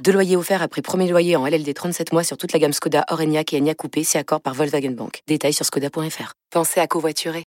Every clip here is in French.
Deux loyers offerts après premier loyer en LLD 37 mois sur toute la gamme Skoda, Orenia et Enya Coupé, c'est accord par Volkswagen Bank. Détails sur skoda.fr. Pensez à covoiturer.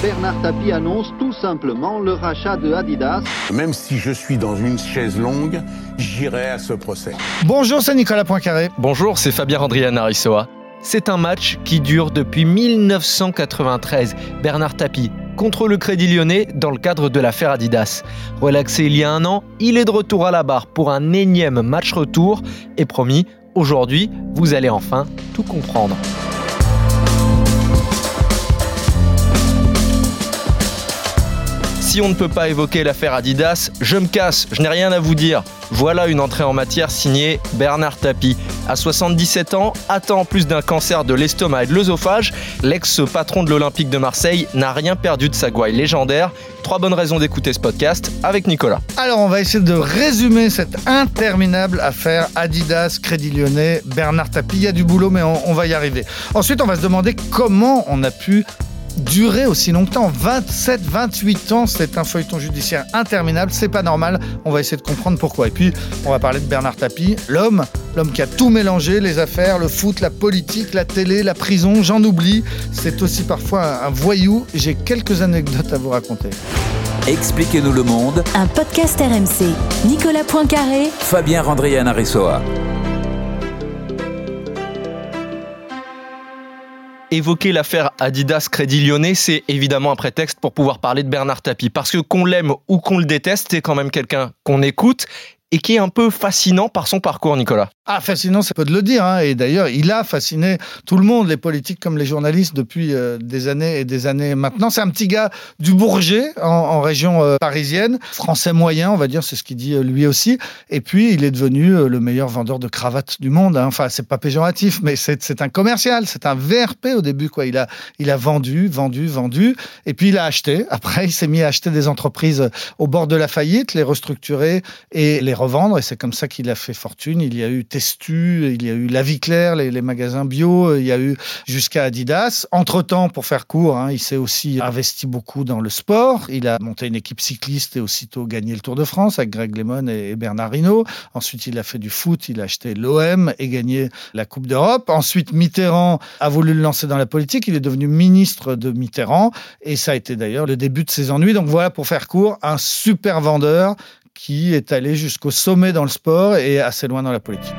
Bernard Tapie annonce tout simplement le rachat de Adidas. Même si je suis dans une chaise longue, j'irai à ce procès. Bonjour, c'est Nicolas Poincaré. Bonjour, c'est Fabien Andrian Arissoa. C'est un match qui dure depuis 1993. Bernard Tapie contre le Crédit Lyonnais dans le cadre de l'affaire Adidas. Relaxé il y a un an, il est de retour à la barre pour un énième match retour et promis, aujourd'hui, vous allez enfin tout comprendre. Si on ne peut pas évoquer l'affaire Adidas, je me casse, je n'ai rien à vous dire. Voilà une entrée en matière signée Bernard Tapie. À 77 ans, atteint en plus d'un cancer de l'estomac et de l'œsophage, l'ex-patron de l'Olympique de Marseille n'a rien perdu de sa gouaille légendaire. Trois bonnes raisons d'écouter ce podcast avec Nicolas. Alors, on va essayer de résumer cette interminable affaire Adidas, Crédit Lyonnais, Bernard Tapie. Il y a du boulot, mais on va y arriver. Ensuite, on va se demander comment on a pu durer aussi longtemps. 27, 28 ans, c'est un feuilleton judiciaire interminable. C'est pas normal. On va essayer de comprendre pourquoi. Et puis, on va parler de Bernard Tapie, l'homme, l'homme qui a tout mélangé, les affaires, le foot, la politique, la télé, la prison, j'en oublie. C'est aussi parfois un voyou. J'ai quelques anecdotes à vous raconter. Expliquez-nous le monde. Un podcast RMC. Nicolas Poincaré. Fabien Randrian Arissoa. Évoquer l'affaire Adidas Crédit Lyonnais, c'est évidemment un prétexte pour pouvoir parler de Bernard Tapie. Parce que qu'on l'aime ou qu'on le déteste, c'est quand même quelqu'un qu'on écoute et qui est un peu fascinant par son parcours, Nicolas. Ah, fascinant, c'est peu de le dire. Hein. Et d'ailleurs, il a fasciné tout le monde, les politiques comme les journalistes, depuis euh, des années et des années maintenant. C'est un petit gars du Bourget, en, région euh, parisienne, français moyen, on va dire, c'est ce qu'il dit euh, lui aussi. Et puis, il est devenu le meilleur vendeur de cravates du monde. Hein. Enfin, c'est pas péjoratif, mais c'est un commercial, c'est un VRP au début. Quoi. Il, a, il a vendu, vendu, vendu. Et puis, il a acheté. Après, il s'est mis à acheter des entreprises au bord de la faillite, les restructurer et les revendre. Et c'est comme ça qu'il a fait fortune. Il y a eu Testu, il y a eu La Vie Claire, les, magasins bio, il y a eu jusqu'à Adidas. Entre-temps, pour faire court, hein, il s'est aussi investi beaucoup dans le sport. Il a monté une équipe cycliste et aussitôt gagné le Tour de France avec Greg LeMond et Bernard Hinault. Ensuite, il a fait du foot, il a acheté l'OM et gagné la Coupe d'Europe. Ensuite, Mitterrand a voulu le lancer dans la politique. Il est devenu ministre de Mitterrand et ça a été d'ailleurs le début de ses ennuis. Donc voilà, pour faire court, un super vendeur qui est allé jusqu'au sommet dans le sport et assez loin dans la politique.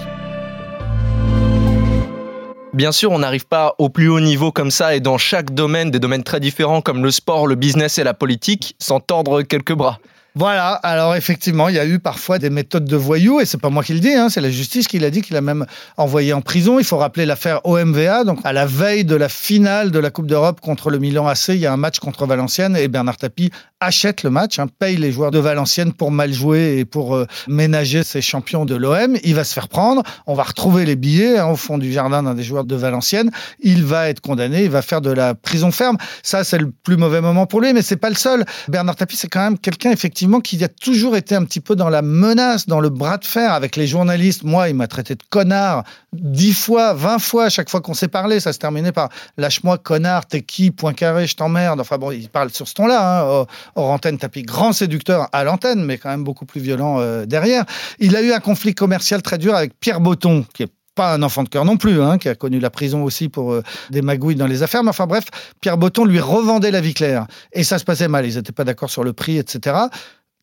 Bien sûr, on n'arrive pas au plus haut niveau comme ça et dans chaque domaine, des domaines très différents comme le sport, le business et la politique, sans tordre quelques bras. Voilà, alors effectivement, il y a eu parfois des méthodes de voyous, et c'est pas moi qui le dis, hein, c'est la justice qui l'a dit, qu'il a même envoyé en prison. Il faut rappeler l'affaire OMVA, donc à la veille de la finale de la Coupe d'Europe contre le Milan AC, il y a un match contre Valenciennes, et Bernard Tapie achète le match, hein, paye les joueurs de Valenciennes pour mal jouer et pour euh, ménager ses champions de l'OM. Il va se faire prendre, on va retrouver les billets hein, au fond du jardin d'un des joueurs de Valenciennes. Il va être condamné, il va faire de la prison ferme. Ça, c'est le plus mauvais moment pour lui, mais c'est pas le seul. Bernard Tapie, c'est quand même quelqu'un, effectivement, qu'il a toujours été un petit peu dans la menace, dans le bras de fer avec les journalistes. Moi, il m'a traité de connard dix fois, vingt fois chaque fois qu'on s'est parlé. Ça se terminait par lâche-moi, connard, t'es qui, point carré, je t'emmerde. Enfin bon, il parle sur ce ton-là. Hein. Hors antenne, tapis grand séducteur à l'antenne, mais quand même beaucoup plus violent euh, derrière. Il a eu un conflit commercial très dur avec Pierre Botton, qui est pas un enfant de cœur non plus, hein, qui a connu la prison aussi pour euh, des magouilles dans les affaires. Mais enfin bref, Pierre Botton lui revendait la vie claire. Et ça se passait mal. Ils n'étaient pas d'accord sur le prix, etc.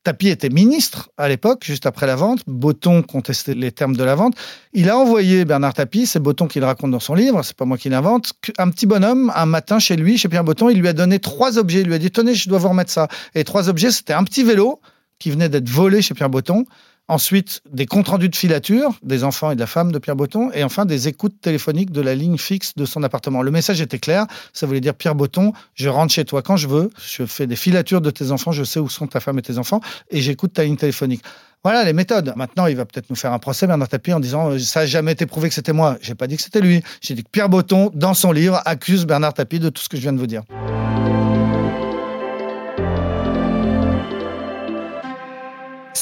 Tapi était ministre à l'époque, juste après la vente. Botton contestait les termes de la vente. Il a envoyé Bernard Tapie, c'est Botton qui le raconte dans son livre, c'est pas moi qui l'invente, un petit bonhomme, un matin chez lui, chez Pierre Botton, il lui a donné trois objets. Il lui a dit Tenez, je dois vous remettre ça. Et trois objets, c'était un petit vélo qui venait d'être volé chez Pierre Botton, Ensuite, des comptes rendus de filature des enfants et de la femme de Pierre Botton. Et enfin, des écoutes téléphoniques de la ligne fixe de son appartement. Le message était clair. Ça voulait dire Pierre Botton, je rentre chez toi quand je veux. Je fais des filatures de tes enfants. Je sais où sont ta femme et tes enfants. Et j'écoute ta ligne téléphonique. Voilà les méthodes. Maintenant, il va peut-être nous faire un procès, Bernard Tapie, en disant euh, ça n'a jamais été prouvé que c'était moi. J'ai pas dit que c'était lui. J'ai dit que Pierre Botton, dans son livre, accuse Bernard Tapie de tout ce que je viens de vous dire.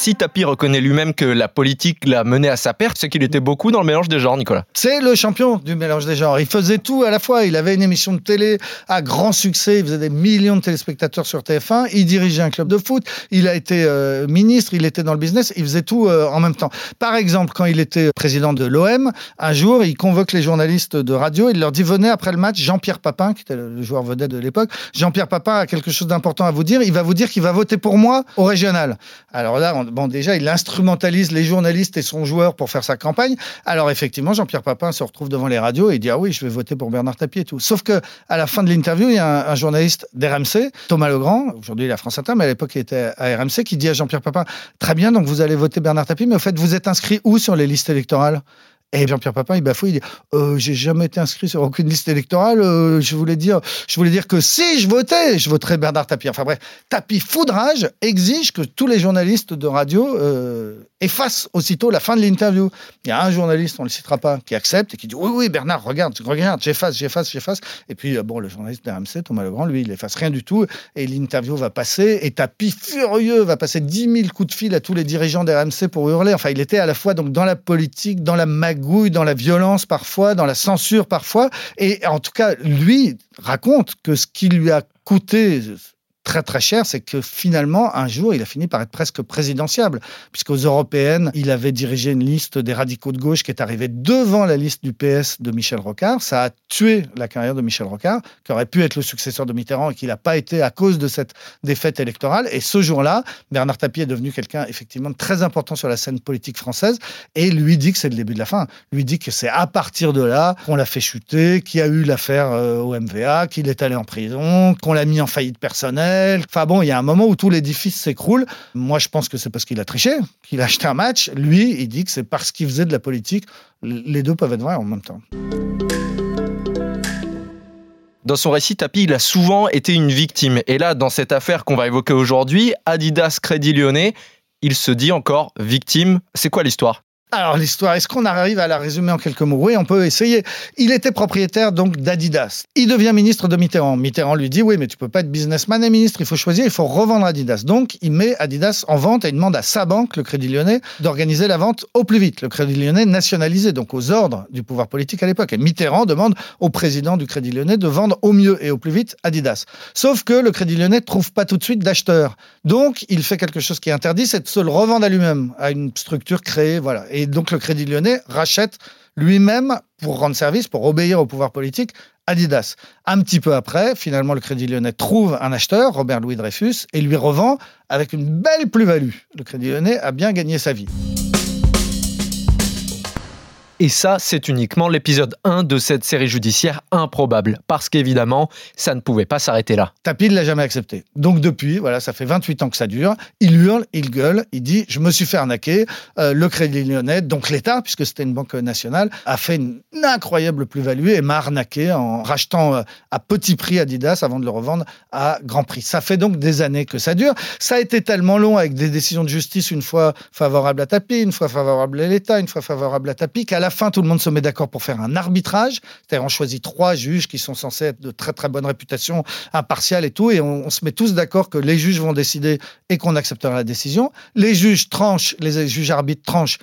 Si Tapi reconnaît lui-même que la politique l'a mené à sa perte, c'est qu'il était beaucoup dans le mélange des genres, Nicolas. C'est le champion du mélange des genres. Il faisait tout à la fois. Il avait une émission de télé à grand succès. Il faisait des millions de téléspectateurs sur TF1. Il dirigeait un club de foot. Il a été euh, ministre. Il était dans le business. Il faisait tout euh, en même temps. Par exemple, quand il était président de l'OM, un jour, il convoque les journalistes de radio. Il leur dit venez après le match. Jean-Pierre Papin, qui était le joueur vedette de l'époque, Jean-Pierre Papin a quelque chose d'important à vous dire. Il va vous dire qu'il va voter pour moi au régional. Alors là, on, bon, déjà, il instrumentalise les journalistes et son joueur pour faire sa campagne. Alors effectivement, Jean-Pierre Papin se retrouve devant les radios et dit ah oui, je vais voter pour Bernard Tapie et tout. Sauf que à la fin de l'interview, il y a un, journaliste d'RMC, Thomas Legrand, aujourd'hui à France Inter, mais à l'époque il était à RMC, qui dit à Jean-Pierre Papin très bien, donc vous allez voter Bernard Tapie, mais au fait vous êtes inscrit où sur les listes électorales? Et Jean-Pierre Papin, il bafouille, il dit euh, J'ai jamais été inscrit sur aucune liste électorale. euh, je, voulais dire, je voulais dire que si je votais, je voterais Bernard Tapie. Enfin bref, Tapie Foudrage exige que tous les journalistes de radio euh, effacent aussitôt la fin de l'interview. Il y a un journaliste, on ne le citera pas, qui accepte et qui dit Oui, oui, Bernard, regarde, regarde, j'efface, j'efface, j'efface. Et puis, euh, bon, le journaliste d'RMC, Thomas Legrand, lui, il efface rien du tout. Et l'interview va passer. Et Tapie, furieux, va passer 10 000 coups de fil à tous les dirigeants d'RMC pour hurler. Enfin, il était à la fois donc, dans la politique, dans la magouille, dans la violence parfois, dans la censure parfois. Et en tout cas, lui raconte que ce qui lui a coûté très très cher, c'est que finalement, un jour, il a fini par être presque présidentiable, puisqu'aux européennes, il avait dirigé une liste des radicaux de gauche qui est arrivée devant la liste du PS de Michel Rocard. Ça a tué la carrière de Michel Rocard, qui aurait pu être le successeur de Mitterrand et qui n'a pas été à cause de cette défaite électorale. Et ce jour-là, Bernard Tapie est devenu quelqu'un effectivement très important sur la scène politique française et lui dit que c'est le début de la fin. Lui dit que c'est à partir de là qu'on l'a fait chuter, qu'il y a eu l'affaire euh, au MVA, qu'il est allé en prison, qu'on l'a mis en faillite personnelle. Enfin bon, il y a un moment où tout l'édifice s'écroule. Moi, je pense que c'est parce qu'il a triché, qu'il a acheté un match. Lui, il dit que c'est parce qu'il faisait de la politique. Les deux peuvent être vrais en même temps. Dans son récit, Tapi, il a souvent été une victime. Et là, dans cette affaire qu'on va évoquer aujourd'hui, Adidas Crédit Lyonnais, il se dit encore victime. C'est quoi l'histoire? Alors l'histoire, est-ce qu'on arrive à la résumer en quelques mots? Oui, on peut essayer. Il était propriétaire donc d'Adidas. Il devient ministre de Mitterrand. Mitterrand lui dit oui, mais tu peux pas être businessman et ministre. Il faut choisir. Il faut revendre Adidas. Donc il met Adidas en vente et il demande à sa banque, le Crédit Lyonnais, d'organiser la vente au plus vite. Le Crédit Lyonnais nationalisé, donc aux ordres du pouvoir politique à l'époque. Et Mitterrand demande au président du Crédit Lyonnais de vendre au mieux et au plus vite Adidas. Sauf que le Crédit Lyonnais trouve pas tout de suite d'acheteur. Donc il fait quelque chose qui est interdit, c'est de se le revendre à lui-même, à une structure créée, voilà. Donc le Crédit Lyonnais rachète lui-même, pour rendre service, pour obéir au pouvoir politique, Adidas. Un petit peu après, finalement, le Crédit Lyonnais trouve un acheteur, Robert Louis Dreyfus, et lui revend avec une belle plus-value. Le Crédit Lyonnais a bien gagné sa vie. Et ça, c'est uniquement l'épisode 1 de cette série judiciaire improbable. Parce qu'évidemment, ça ne pouvait pas s'arrêter là. Tapi ne l'a jamais accepté. Donc depuis, voilà, ça fait 28 ans que ça dure. Il hurle, il gueule, il dit Je me suis fait arnaquer. Euh, le Crédit Lyonnais, donc l'État, puisque c'était une banque nationale, a fait une incroyable plus-value et m'a arnaqué en rachetant euh, à petit prix Adidas avant de le revendre à grand prix. Ça fait donc des années que ça dure. Ça a été tellement long avec des décisions de justice, une fois favorables à Tapi, une fois favorables à l'État, une fois favorables à Tapi, qu'à la fin, tout le monde se met d'accord pour faire un arbitrage. C'est-à-dire, on choisit trois juges qui sont censés être de très très bonne réputation, impartial et tout, et on, on se met tous d'accord que les juges vont décider et qu'on acceptera la décision. Les juges tranchent, les juges arbitres tranchent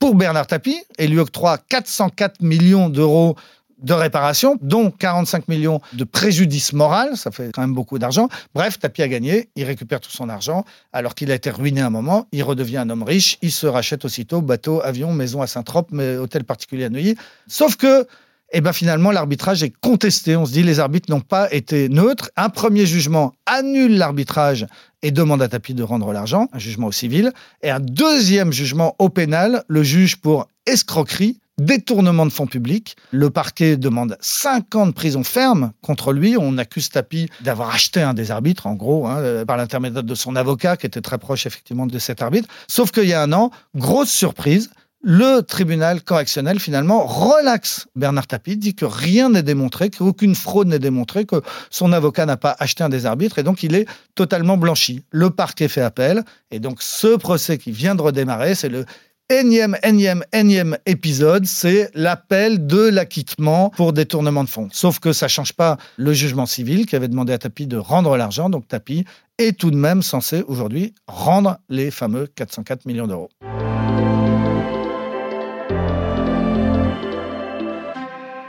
pour Bernard Tapie et lui octroient 404 millions d'euros de réparation, dont 45 millions de préjudice moral, ça fait quand même beaucoup d'argent. Bref, Tapi a gagné, il récupère tout son argent, alors qu'il a été ruiné un moment, il redevient un homme riche, il se rachète aussitôt bateau, avion, maison à Saint-Trope, hôtel particulier à Neuilly. Sauf que et ben finalement, l'arbitrage est contesté. On se dit les arbitres n'ont pas été neutres. Un premier jugement annule l'arbitrage et demande à Tapi de rendre l'argent, un jugement au civil. Et un deuxième jugement au pénal le juge pour escroquerie détournement de fonds publics. Le parquet demande 5 ans de prison ferme contre lui. On accuse Tapi d'avoir acheté un des arbitres, en gros, hein, euh, par l'intermédiaire de son avocat, qui était très proche effectivement de cet arbitre. Sauf qu'il y a un an, grosse surprise, le tribunal correctionnel finalement relaxe Bernard Tapie, dit que rien n'est démontré, qu'aucune fraude n'est démontrée, que son avocat n'a pas acheté un des arbitres et donc il est totalement blanchi. Le parquet fait appel et donc ce procès qui vient de redémarrer, c'est le énième, énième, énième épisode, c'est l'appel de l'acquittement pour détournement de fonds. Sauf que ça change pas le jugement civil qui avait demandé à Tapi de rendre l'argent. Donc Tapi est tout de même censé aujourd'hui rendre les fameux 404 millions d'euros.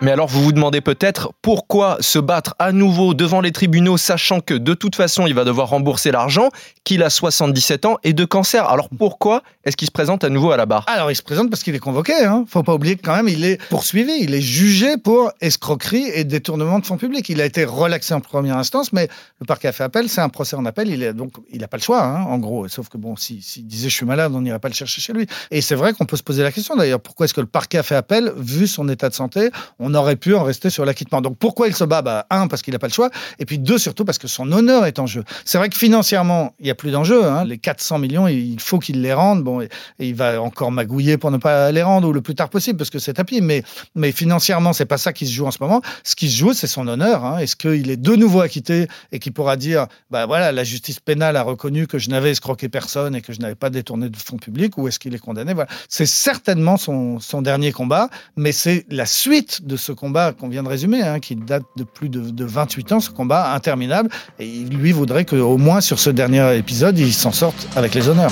Mais alors vous vous demandez peut-être pourquoi se battre à nouveau devant les tribunaux sachant que de toute façon il va devoir rembourser l'argent, qu'il a 77 ans et de cancer. Alors pourquoi est-ce qu'il se présente à nouveau à la barre? Alors il se présente parce qu'il est convoqué. Hein. Faut pas oublier que quand même il est poursuivi, il est jugé pour escroquerie et détournement de fonds publics. Il a été relaxé en première instance, mais le parquet a fait appel. C'est un procès en appel. Il est donc il n'a pas le choix, hein, en gros. Sauf que bon, s'il si, disait je suis malade, on n'irait pas le chercher chez lui. Et c'est vrai qu'on peut se poser la question d'ailleurs pourquoi est-ce que le parquet a fait appel vu son état de santé? Aurait pu en rester sur l'acquittement. Donc pourquoi il se bat? Bah, Un, parce qu'il n'a pas le choix, et puis deux, surtout parce que son honneur est en jeu. C'est vrai que financièrement, il n'y a plus d'enjeu. Hein. Les 400 millions, il faut qu'il les rende. Bon, il va encore magouiller pour ne pas les rendre ou le plus tard possible, parce que c'est tapis. Mais, mais financièrement, c'est pas ça qui se joue en ce moment. Ce qui se joue, c'est son honneur. Hein. Est-ce qu'il est de nouveau acquitté et qu'il pourra dire, bah voilà, la justice pénale a reconnu que je n'avais escroqué personne et que je n'avais pas détourné de fonds publics, ou est-ce qu'il est condamné? Voilà. C'est certainement son, son dernier combat, mais c'est la suite de ce combat qu'on vient de résumer, hein, qui date de plus de, de, 28 ans, ce combat interminable. Et lui voudrait qu'au moins sur ce dernier épisode, il s'en sorte avec les honneurs.